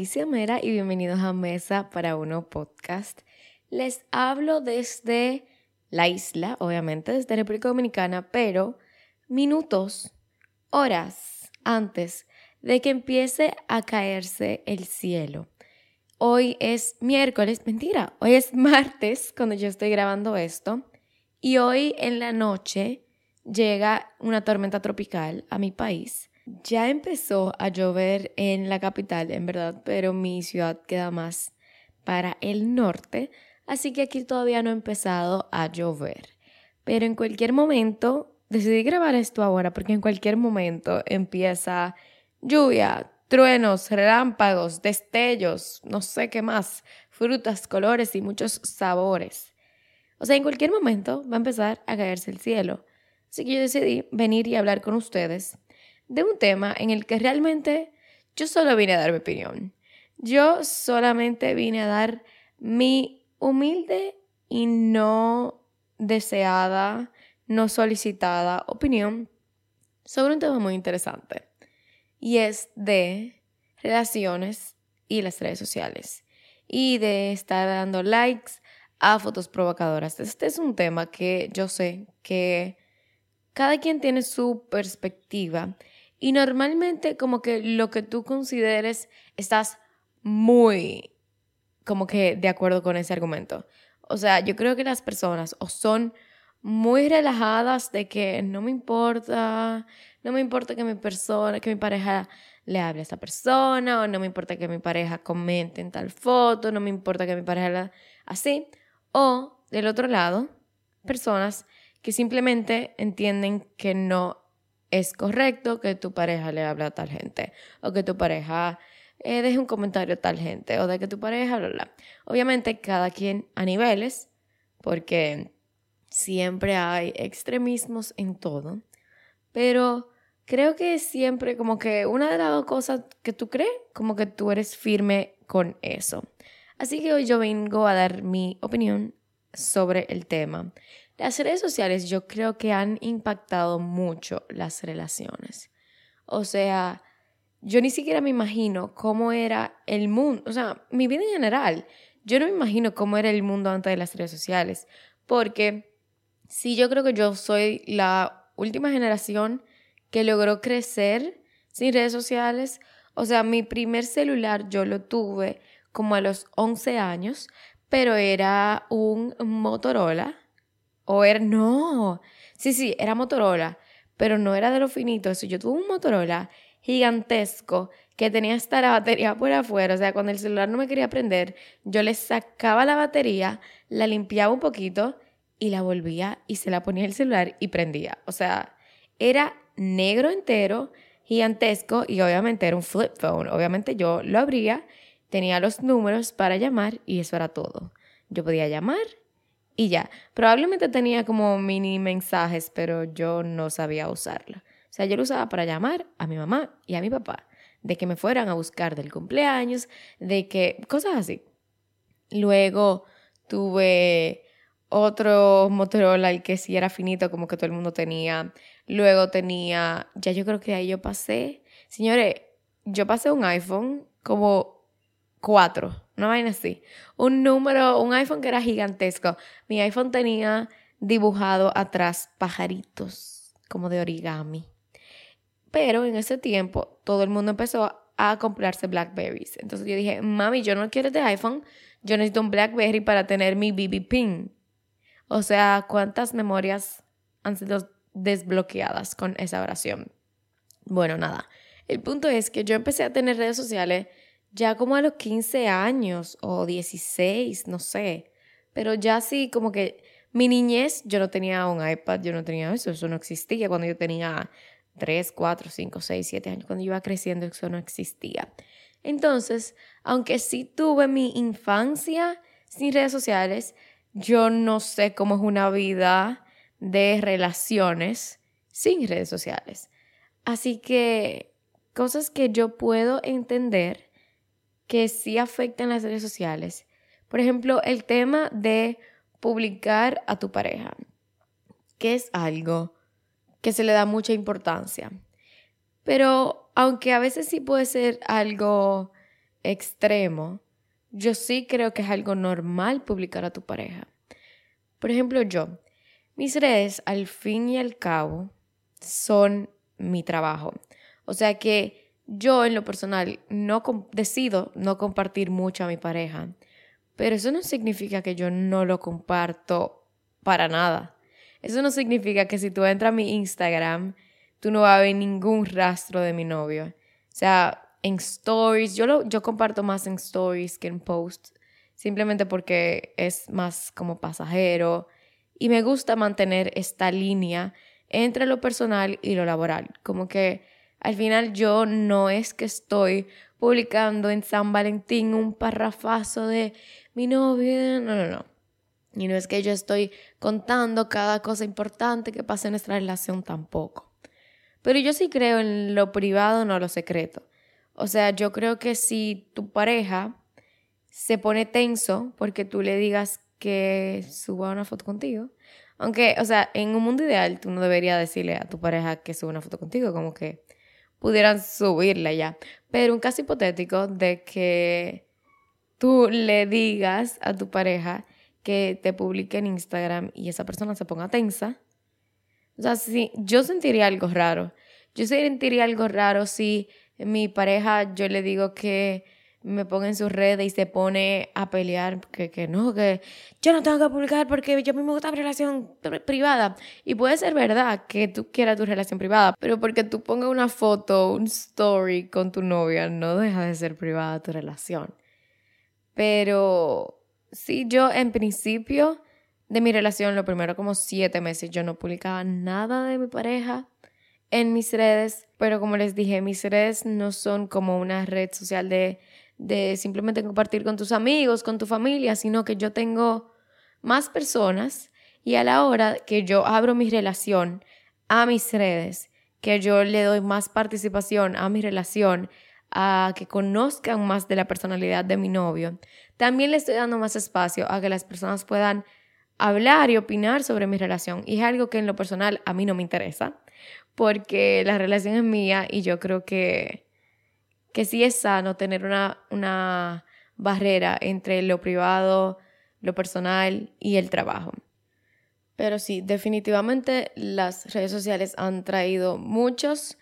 Alicia Mera y bienvenidos a Mesa para Uno Podcast. Les hablo desde la isla, obviamente, desde República Dominicana, pero minutos, horas antes de que empiece a caerse el cielo. Hoy es miércoles, mentira, hoy es martes cuando yo estoy grabando esto y hoy en la noche llega una tormenta tropical a mi país ya empezó a llover en la capital, en verdad, pero mi ciudad queda más para el norte, así que aquí todavía no ha empezado a llover. Pero en cualquier momento, decidí grabar esto ahora porque en cualquier momento empieza lluvia, truenos, relámpagos, destellos, no sé qué más, frutas, colores y muchos sabores. O sea, en cualquier momento va a empezar a caerse el cielo. Así que yo decidí venir y hablar con ustedes de un tema en el que realmente yo solo vine a dar mi opinión. Yo solamente vine a dar mi humilde y no deseada, no solicitada opinión sobre un tema muy interesante. Y es de relaciones y las redes sociales. Y de estar dando likes a fotos provocadoras. Este es un tema que yo sé que cada quien tiene su perspectiva y normalmente como que lo que tú consideres estás muy como que de acuerdo con ese argumento. O sea, yo creo que las personas o son muy relajadas de que no me importa, no me importa que mi persona, que mi pareja le hable a esta persona, o no me importa que mi pareja comente en tal foto, no me importa que mi pareja la... así. O del otro lado, personas que simplemente entienden que no es correcto que tu pareja le hable a tal gente o que tu pareja eh, deje un comentario a tal gente o de que tu pareja, bla, bla. Obviamente cada quien a niveles, porque siempre hay extremismos en todo, pero creo que siempre como que una de las dos cosas que tú crees, como que tú eres firme con eso. Así que hoy yo vengo a dar mi opinión sobre el tema. Las redes sociales yo creo que han impactado mucho las relaciones. O sea, yo ni siquiera me imagino cómo era el mundo, o sea, mi vida en general. Yo no me imagino cómo era el mundo antes de las redes sociales, porque sí, yo creo que yo soy la última generación que logró crecer sin redes sociales. O sea, mi primer celular yo lo tuve como a los 11 años, pero era un Motorola o era, no, sí, sí, era Motorola, pero no era de lo finito. Eso, yo tuve un Motorola gigantesco que tenía hasta la batería por afuera. O sea, cuando el celular no me quería prender, yo le sacaba la batería, la limpiaba un poquito y la volvía y se la ponía el celular y prendía. O sea, era negro entero, gigantesco y obviamente era un flip phone. Obviamente yo lo abría, tenía los números para llamar y eso era todo. Yo podía llamar y ya. Probablemente tenía como mini mensajes, pero yo no sabía usarla. O sea, yo lo usaba para llamar a mi mamá y a mi papá, de que me fueran a buscar del cumpleaños, de que cosas así. Luego tuve otro Motorola, el que sí era finito, como que todo el mundo tenía. Luego tenía, ya yo creo que ahí yo pasé, señores, yo pasé un iPhone como cuatro una vaina así. Un número, un iPhone que era gigantesco. Mi iPhone tenía dibujado atrás pajaritos, como de origami. Pero en ese tiempo todo el mundo empezó a comprarse Blackberries. Entonces yo dije, mami, yo no quiero este iPhone, yo necesito un Blackberry para tener mi BB pin. O sea, ¿cuántas memorias han sido desbloqueadas con esa oración? Bueno, nada. El punto es que yo empecé a tener redes sociales ya como a los 15 años o 16, no sé. Pero ya sí, como que mi niñez, yo no tenía un iPad, yo no tenía eso, eso no existía cuando yo tenía 3, 4, 5, 6, 7 años, cuando iba creciendo, eso no existía. Entonces, aunque sí tuve mi infancia sin redes sociales, yo no sé cómo es una vida de relaciones sin redes sociales. Así que cosas que yo puedo entender que sí afectan las redes sociales. Por ejemplo, el tema de publicar a tu pareja, que es algo que se le da mucha importancia. Pero aunque a veces sí puede ser algo extremo, yo sí creo que es algo normal publicar a tu pareja. Por ejemplo, yo, mis redes al fin y al cabo son mi trabajo. O sea que yo en lo personal no decido no compartir mucho a mi pareja, pero eso no significa que yo no lo comparto para nada. Eso no significa que si tú entras a mi Instagram, tú no vas a ver ningún rastro de mi novio. O sea, en stories, yo, lo, yo comparto más en stories que en posts, simplemente porque es más como pasajero y me gusta mantener esta línea entre lo personal y lo laboral. Como que al final yo no es que estoy publicando en San Valentín un parrafazo de mi novia, no, no, no. Y no es que yo estoy contando cada cosa importante que pasa en nuestra relación tampoco. Pero yo sí creo en lo privado, no lo secreto. O sea, yo creo que si tu pareja se pone tenso porque tú le digas que suba una foto contigo, aunque, o sea, en un mundo ideal tú no deberías decirle a tu pareja que suba una foto contigo, como que pudieran subirla ya. Pero un caso hipotético de que tú le digas a tu pareja que te publique en Instagram y esa persona se ponga tensa. O sea, sí, yo sentiría algo raro. Yo sentiría algo raro si mi pareja yo le digo que me ponga en sus redes y se pone a pelear, que, que no, que yo no tengo que publicar porque yo mismo gusta mi relación privada. Y puede ser verdad que tú quieras tu relación privada, pero porque tú pongas una foto, un story con tu novia, no deja de ser privada tu relación. Pero sí, yo en principio de mi relación, lo primero como siete meses, yo no publicaba nada de mi pareja en mis redes, pero como les dije, mis redes no son como una red social de de simplemente compartir con tus amigos, con tu familia, sino que yo tengo más personas y a la hora que yo abro mi relación a mis redes, que yo le doy más participación a mi relación, a que conozcan más de la personalidad de mi novio, también le estoy dando más espacio a que las personas puedan hablar y opinar sobre mi relación. Y es algo que en lo personal a mí no me interesa, porque la relación es mía y yo creo que que sí es sano tener una, una barrera entre lo privado, lo personal y el trabajo. Pero sí, definitivamente las redes sociales han traído muchos,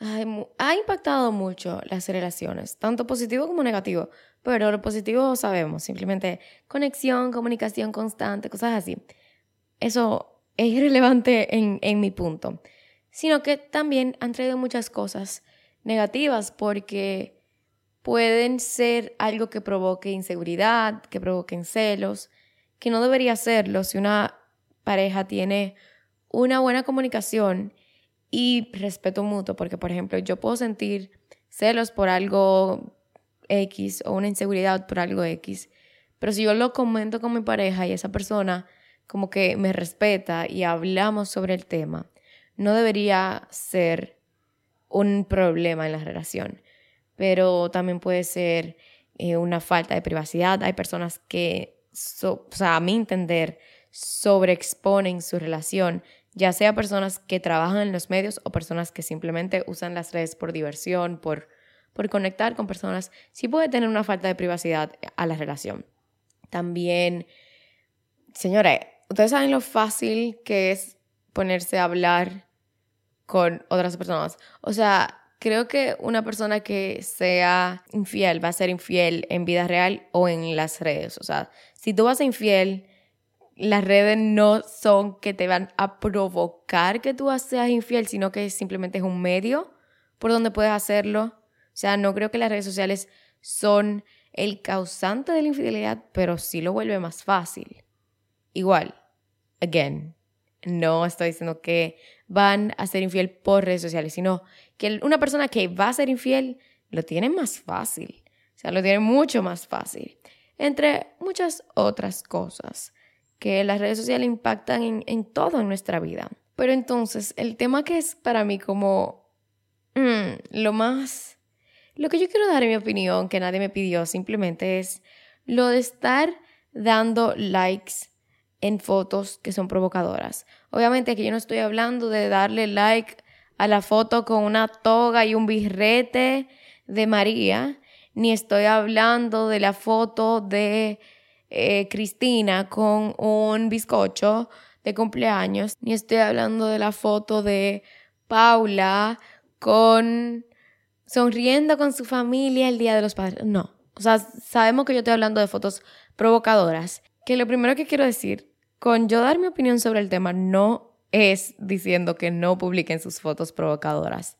ha impactado mucho las relaciones, tanto positivo como negativo. Pero lo positivo sabemos, simplemente conexión, comunicación constante, cosas así. Eso es irrelevante en, en mi punto. Sino que también han traído muchas cosas negativas porque pueden ser algo que provoque inseguridad, que provoquen celos, que no debería serlo si una pareja tiene una buena comunicación y respeto mutuo, porque por ejemplo yo puedo sentir celos por algo X o una inseguridad por algo X, pero si yo lo comento con mi pareja y esa persona como que me respeta y hablamos sobre el tema, no debería ser un problema en la relación, pero también puede ser eh, una falta de privacidad. Hay personas que, o sea, a mi entender, sobreexponen su relación, ya sea personas que trabajan en los medios o personas que simplemente usan las redes por diversión, por, por conectar con personas, sí puede tener una falta de privacidad a la relación. También, señores, ustedes saben lo fácil que es ponerse a hablar con otras personas. O sea, creo que una persona que sea infiel va a ser infiel en vida real o en las redes. O sea, si tú vas a infiel, las redes no son que te van a provocar que tú seas infiel, sino que simplemente es un medio por donde puedes hacerlo. O sea, no creo que las redes sociales son el causante de la infidelidad, pero sí lo vuelve más fácil. Igual, again, no estoy diciendo que van a ser infiel por redes sociales, sino que una persona que va a ser infiel lo tiene más fácil. O sea, lo tiene mucho más fácil. Entre muchas otras cosas que las redes sociales impactan en, todo en nuestra vida. Pero entonces, el tema que es para mí como mm, lo más... Lo que yo quiero dar en mi opinión, que nadie me pidió, simplemente es lo de estar dando likes en fotos que son provocadoras. Obviamente que yo no estoy hablando de darle like a la foto con una toga y un birrete de María, ni estoy hablando de la foto de eh, Cristina con un bizcocho de cumpleaños, ni estoy hablando de la foto de Paula con sonriendo con su familia el Día de los Padres. No, o sea, sabemos que yo estoy hablando de fotos provocadoras. Que lo primero que quiero decir, con yo dar mi opinión sobre el tema, no es diciendo que no publiquen sus fotos provocadoras.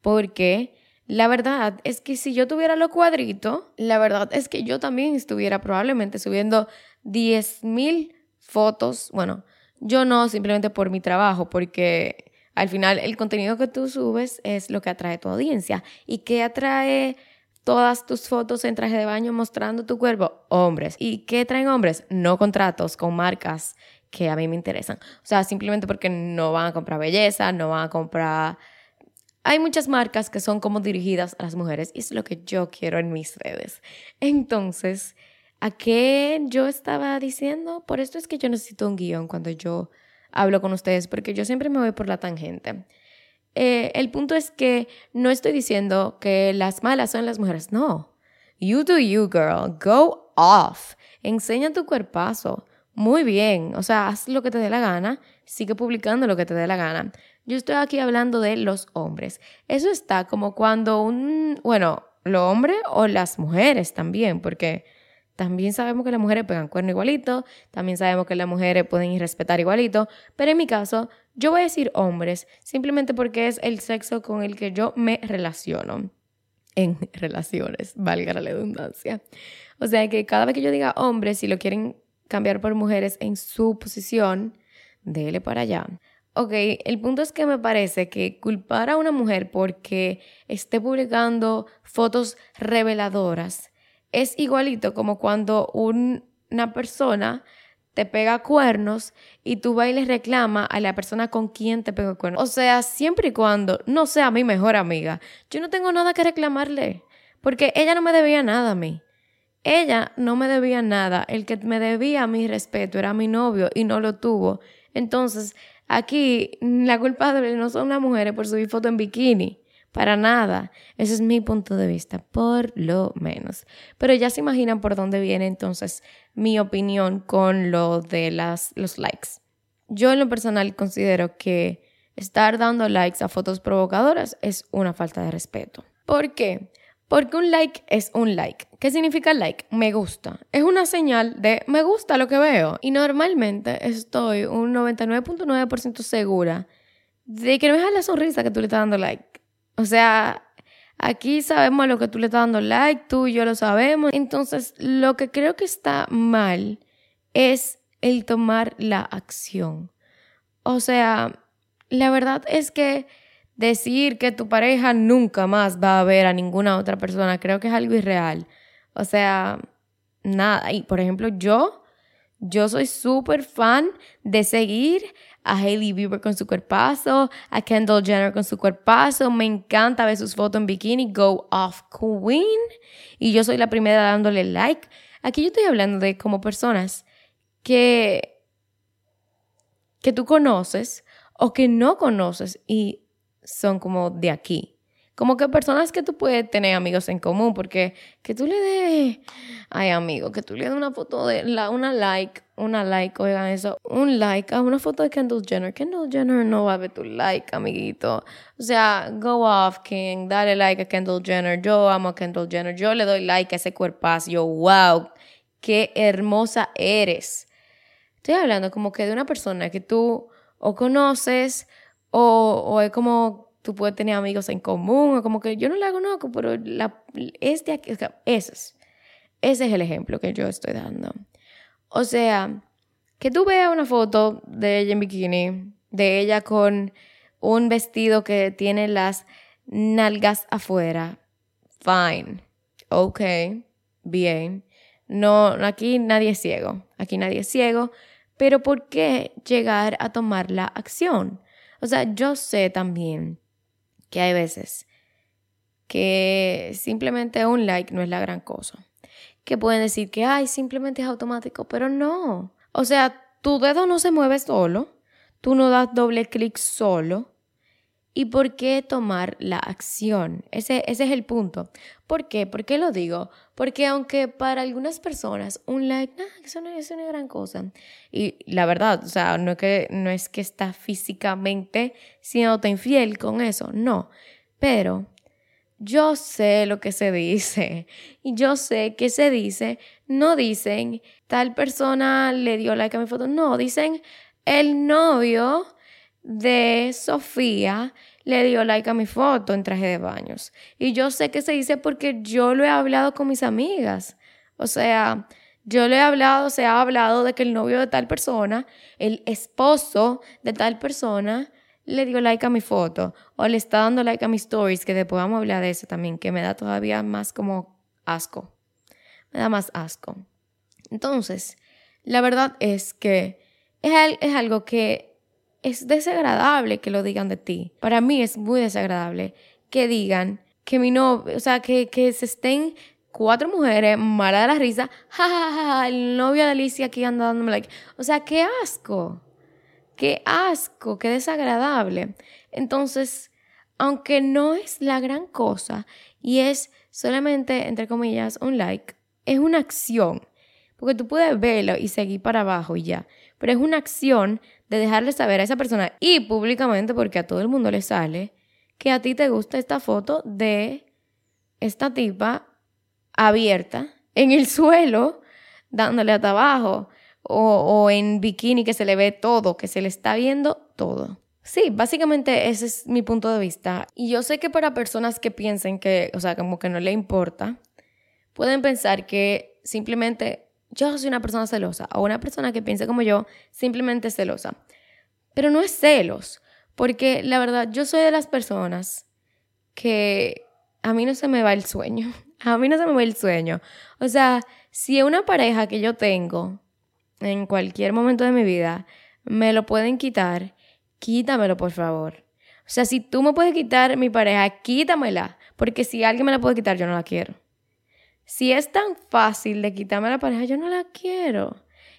Porque la verdad es que si yo tuviera lo cuadrito, la verdad es que yo también estuviera probablemente subiendo 10.000 fotos. Bueno, yo no simplemente por mi trabajo, porque al final el contenido que tú subes es lo que atrae a tu audiencia. ¿Y qué atrae todas tus fotos en traje de baño mostrando tu cuerpo? Hombres. ¿Y qué traen hombres? No contratos con marcas que a mí me interesan. O sea, simplemente porque no van a comprar belleza, no van a comprar... Hay muchas marcas que son como dirigidas a las mujeres y es lo que yo quiero en mis redes. Entonces, ¿a qué yo estaba diciendo? Por esto es que yo necesito un guion cuando yo hablo con ustedes, porque yo siempre me voy por la tangente. Eh, el punto es que no estoy diciendo que las malas son las mujeres, no. You do you, girl. Go off. Enseña tu cuerpazo muy bien, o sea, haz lo que te dé la gana, sigue publicando lo que te dé la gana. Yo estoy aquí hablando de los hombres. Eso está como cuando un, bueno, los hombres o las mujeres también, porque también sabemos que las mujeres pegan cuerno igualito, también sabemos que las mujeres pueden irrespetar igualito, pero en mi caso, yo voy a decir hombres, simplemente porque es el sexo con el que yo me relaciono en relaciones, valga la redundancia. O sea que cada vez que yo diga hombres, si lo quieren cambiar por mujeres en su posición, dele para allá. Ok, el punto es que me parece que culpar a una mujer porque esté publicando fotos reveladoras es igualito como cuando una persona te pega cuernos y tú vas le reclama a la persona con quien te pegó cuernos. O sea, siempre y cuando no sea mi mejor amiga, yo no tengo nada que reclamarle, porque ella no me debía nada a mí. Ella no me debía nada, el que me debía mi respeto era mi novio y no lo tuvo. Entonces, aquí la culpable no son las mujeres por subir foto en bikini, para nada. Ese es mi punto de vista, por lo menos. Pero ya se imaginan por dónde viene entonces mi opinión con lo de las, los likes. Yo en lo personal considero que estar dando likes a fotos provocadoras es una falta de respeto. ¿Por qué? Porque un like es un like. ¿Qué significa like? Me gusta. Es una señal de me gusta lo que veo. Y normalmente estoy un 99.9% segura de que no es a la sonrisa que tú le estás dando like. O sea, aquí sabemos lo que tú le estás dando like, tú y yo lo sabemos. Entonces, lo que creo que está mal es el tomar la acción. O sea, la verdad es que decir que tu pareja nunca más va a ver a ninguna otra persona, creo que es algo irreal. O sea, nada. Y por ejemplo, yo, yo soy súper fan de seguir a Hailey Bieber con su cuerpazo, a Kendall Jenner con su cuerpazo. Me encanta ver sus fotos en bikini, go off queen. Y yo soy la primera dándole like. Aquí yo estoy hablando de como personas que, que tú conoces o que no conoces y son como de aquí. Como que personas que tú puedes tener amigos en común, porque que tú le des, ay amigo, que tú le des una foto de, la, una like, una like, oigan eso, un like a una foto de Kendall Jenner. Kendall Jenner no va a ver tu like, amiguito. O sea, go off, King, dale like a Kendall Jenner. Yo amo a Kendall Jenner, yo le doy like a ese cuerpazo. Yo, wow, qué hermosa eres. Estoy hablando como que de una persona que tú o conoces o, o es como tú puedes tener amigos en común, o como que yo no la conozco, pero la, este aquí, ese es, ese es el ejemplo que yo estoy dando. O sea, que tú veas una foto de ella en bikini, de ella con un vestido que tiene las nalgas afuera, fine, ok, bien. No, aquí nadie es ciego, aquí nadie es ciego, pero ¿por qué llegar a tomar la acción? O sea, yo sé también que hay veces que simplemente un like no es la gran cosa. Que pueden decir que, ay, simplemente es automático, pero no. O sea, tu dedo no se mueve solo, tú no das doble clic solo ¿Y por qué tomar la acción? Ese, ese es el punto. ¿Por qué? ¿Por qué lo digo? Porque aunque para algunas personas un like, nada, eso no es una gran cosa. Y la verdad, o sea, no es que, no es que está físicamente siendo infiel con eso, no. Pero yo sé lo que se dice y yo sé que se dice, no dicen tal persona le dio like a mi foto, no, dicen el novio de Sofía le dio like a mi foto en traje de baños. Y yo sé que se dice porque yo lo he hablado con mis amigas. O sea, yo le he hablado, se ha hablado de que el novio de tal persona, el esposo de tal persona, le dio like a mi foto o le está dando like a mis stories, que después vamos a hablar de eso también, que me da todavía más como asco. Me da más asco. Entonces, la verdad es que es, es algo que es desagradable que lo digan de ti. Para mí es muy desagradable que digan que mi novio, o sea, que, que se estén cuatro mujeres malas de la risa, ja, el novio de Alicia aquí anda dándome like. O sea, qué asco, qué asco, qué desagradable. Entonces, aunque no es la gran cosa y es solamente, entre comillas, un like, es una acción. Porque tú puedes verlo y seguir para abajo y ya. Pero es una acción de dejarle saber a esa persona y públicamente, porque a todo el mundo le sale, que a ti te gusta esta foto de esta tipa abierta en el suelo, dándole hasta abajo, o, o en bikini que se le ve todo, que se le está viendo todo. Sí, básicamente ese es mi punto de vista. Y yo sé que para personas que piensen que, o sea, como que no le importa, pueden pensar que simplemente yo soy una persona celosa o una persona que piensa como yo, simplemente celosa. Pero no es celos, porque la verdad yo soy de las personas que a mí no se me va el sueño. A mí no se me va el sueño. O sea, si una pareja que yo tengo en cualquier momento de mi vida me lo pueden quitar, quítamelo por favor. O sea, si tú me puedes quitar mi pareja, quítamela. Porque si alguien me la puede quitar, yo no la quiero. Si es tan fácil de quitarme la pareja, yo no la quiero.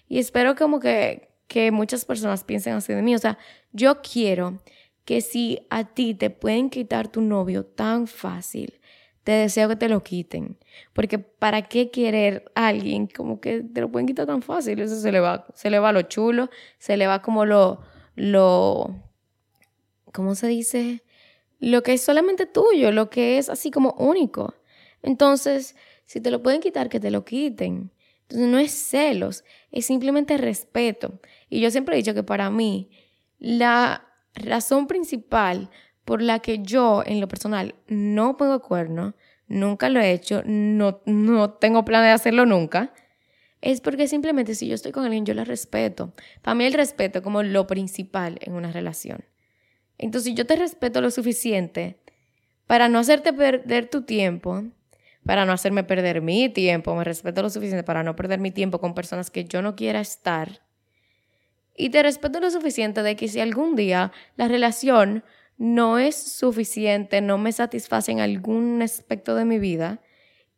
Y espero como que, que muchas personas piensen así de mí. O sea, yo quiero que si a ti te pueden quitar tu novio tan fácil, te deseo que te lo quiten. Porque ¿para qué querer a alguien como que te lo pueden quitar tan fácil? Eso se le va, se le va lo chulo, se le va como lo, lo, ¿cómo se dice? Lo que es solamente tuyo, lo que es así como único. Entonces, si te lo pueden quitar, que te lo quiten. Entonces no es celos, es simplemente respeto. Y yo siempre he dicho que para mí la razón principal por la que yo en lo personal no pongo cuerno, nunca lo he hecho, no, no tengo plan de hacerlo nunca, es porque simplemente si yo estoy con alguien yo la respeto. Para mí el respeto es como lo principal en una relación. Entonces yo te respeto lo suficiente para no hacerte perder tu tiempo, para no hacerme perder mi tiempo, me respeto lo suficiente para no perder mi tiempo con personas que yo no quiera estar. Y te respeto lo suficiente de que si algún día la relación no es suficiente, no me satisface en algún aspecto de mi vida,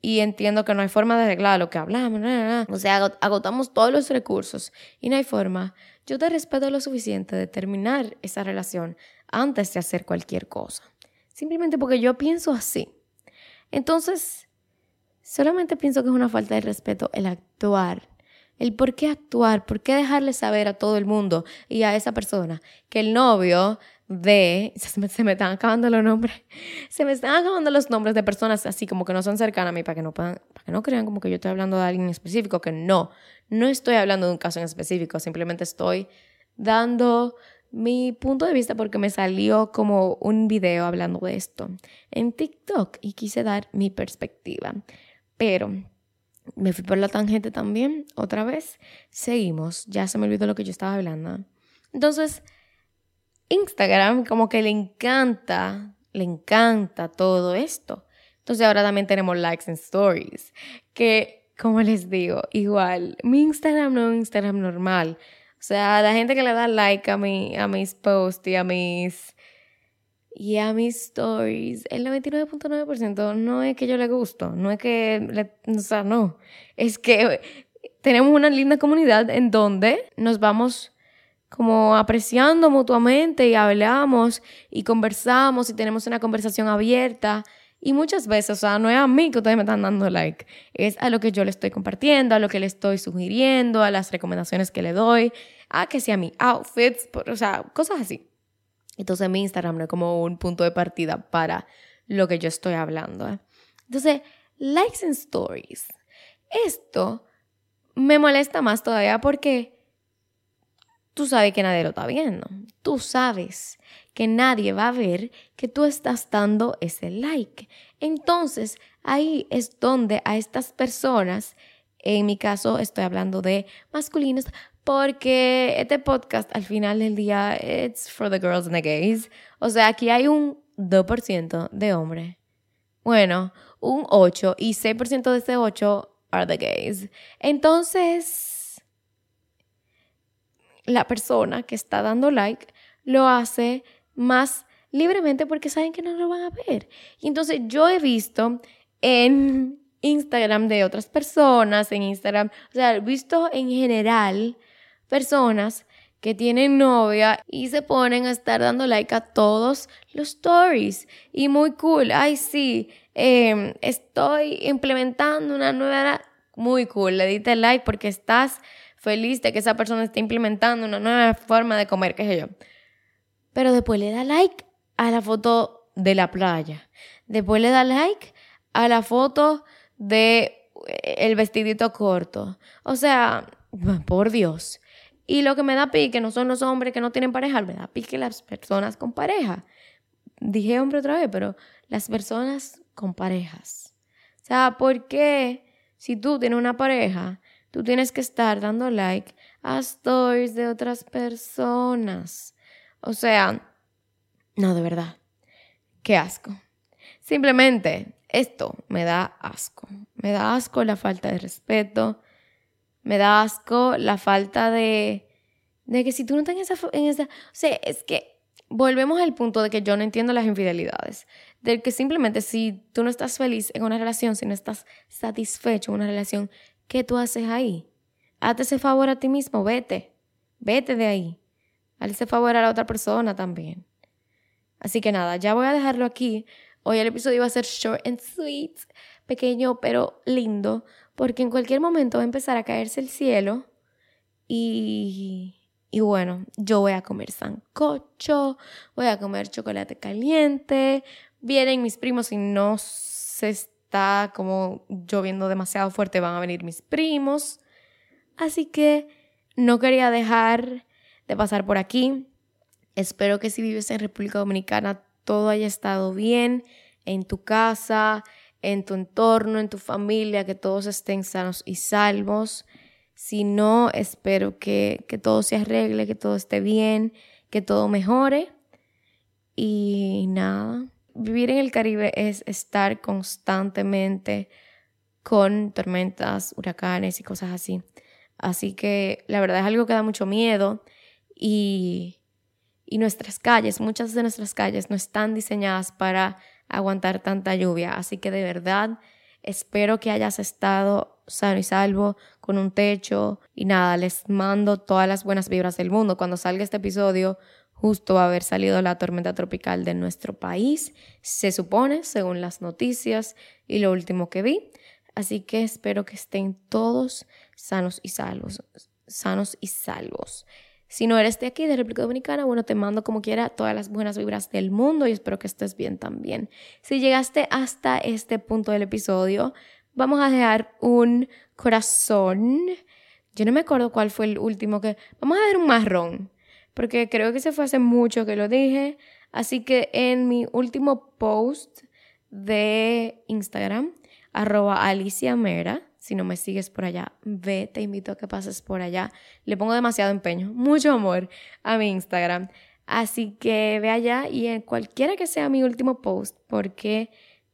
y entiendo que no hay forma de arreglar lo que hablamos, o sea, agotamos todos los recursos y no hay forma, yo te respeto lo suficiente de terminar esa relación antes de hacer cualquier cosa. Simplemente porque yo pienso así. Entonces, Solamente pienso que es una falta de respeto el actuar. El por qué actuar, por qué dejarle saber a todo el mundo y a esa persona que el novio de... Se me, están acabando los nombres. Se me están acabando los nombres de personas así como que no son cercanas a mí para que no, puedan, para que no crean como que yo estoy hablando de alguien específico, que no. No estoy hablando de un caso en específico, simplemente estoy dando mi punto de vista porque me salió como un video hablando de esto en TikTok y quise dar mi perspectiva. Pero me fui por la tangente también, otra vez. Seguimos, ya se me olvidó lo que yo estaba hablando. Entonces, Instagram como que le encanta, le encanta todo esto. Entonces ahora también tenemos likes en stories, que como les digo, igual, mi Instagram no es un Instagram normal. O sea, la gente que le da like a, mi, a mis posts y a mis y a mis stories, el 99.9% no es que yo le gusto, no es que, o sea, no, es que tenemos una linda comunidad en donde nos vamos como apreciando mutuamente y hablamos y conversamos y tenemos una conversación abierta. Y muchas veces, o sea, no es a mí que ustedes me están dando like, es a lo que yo le estoy compartiendo, a lo que le estoy sugiriendo, a las recomendaciones que le doy, a que sea mi outfits, o sea, cosas así. Entonces mi Instagram no es como un punto de partida para lo que yo estoy hablando. ¿eh? Entonces, likes and stories. Esto me molesta más todavía porque tú sabes que nadie lo está viendo. Tú sabes que nadie va a ver que tú estás dando ese like. Entonces, ahí es donde a estas personas, en mi caso estoy hablando de masculinos, porque este podcast al final del día, it's for the girls and the gays. O sea, aquí hay un 2% de hombres. Bueno, un 8 y 6% de ese 8 are the gays. Entonces, la persona que está dando like lo hace más libremente porque saben que no lo van a ver. Y entonces yo he visto en Instagram de otras personas, en Instagram, o sea, he visto en general personas que tienen novia y se ponen a estar dando like a todos los stories. Y muy cool, ay sí, em, estoy implementando una nueva... Muy cool, le diste like porque estás feliz de que esa persona esté implementando una nueva forma de comer, qué sé yo. Pero después le da like a la foto de la playa. Después le da like a la foto de eh, el vestidito corto. O sea, por Dios. Y lo que me da pique no son los hombres que no tienen pareja, me da pique las personas con pareja. Dije hombre otra vez, pero las personas con parejas. O sea, ¿por qué si tú tienes una pareja, tú tienes que estar dando like a stories de otras personas? O sea, no, de verdad. Qué asco. Simplemente esto me da asco. Me da asco la falta de respeto me da asco la falta de, de que si tú no estás en esa, en esa... O sea, es que volvemos al punto de que yo no entiendo las infidelidades. Del que simplemente si tú no estás feliz en una relación, si no estás satisfecho en una relación, ¿qué tú haces ahí? Hazte ese favor a ti mismo, vete. Vete de ahí. Hazle ese favor a la otra persona también. Así que nada, ya voy a dejarlo aquí. Hoy el episodio va a ser short and sweet, pequeño pero lindo, porque en cualquier momento va a empezar a caerse el cielo y, y bueno, yo voy a comer sancocho, voy a comer chocolate caliente, vienen mis primos y no se está como lloviendo demasiado fuerte, van a venir mis primos. Así que no quería dejar de pasar por aquí. Espero que si vives en República Dominicana todo haya estado bien en tu casa, en tu entorno, en tu familia, que todos estén sanos y salvos. Si no, espero que, que todo se arregle, que todo esté bien, que todo mejore. Y nada, vivir en el Caribe es estar constantemente con tormentas, huracanes y cosas así. Así que la verdad es algo que da mucho miedo y, y nuestras calles, muchas de nuestras calles no están diseñadas para aguantar tanta lluvia. Así que de verdad espero que hayas estado sano y salvo con un techo y nada, les mando todas las buenas vibras del mundo. Cuando salga este episodio, justo va a haber salido la tormenta tropical de nuestro país, se supone, según las noticias y lo último que vi. Así que espero que estén todos sanos y salvos, sanos y salvos. Si no eres de aquí, de República Dominicana, bueno, te mando como quiera todas las buenas vibras del mundo y espero que estés bien también. Si llegaste hasta este punto del episodio, vamos a dejar un corazón. Yo no me acuerdo cuál fue el último que... Vamos a dar un marrón, porque creo que se fue hace mucho que lo dije. Así que en mi último post de Instagram, arroba Alicia Mera, si no me sigues por allá, ve, te invito a que pases por allá. Le pongo demasiado empeño, mucho amor a mi Instagram. Así que ve allá y en cualquiera que sea mi último post, porque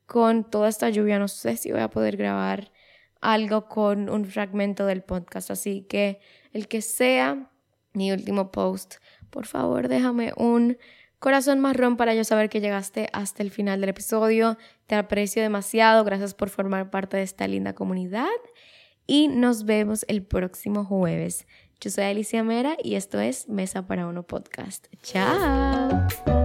con toda esta lluvia no sé si voy a poder grabar algo con un fragmento del podcast. Así que el que sea mi último post, por favor déjame un Corazón marrón para yo saber que llegaste hasta el final del episodio. Te aprecio demasiado. Gracias por formar parte de esta linda comunidad. y nos vemos el próximo jueves. Yo soy Alicia Mera y esto es Mesa para Uno Podcast. Chao.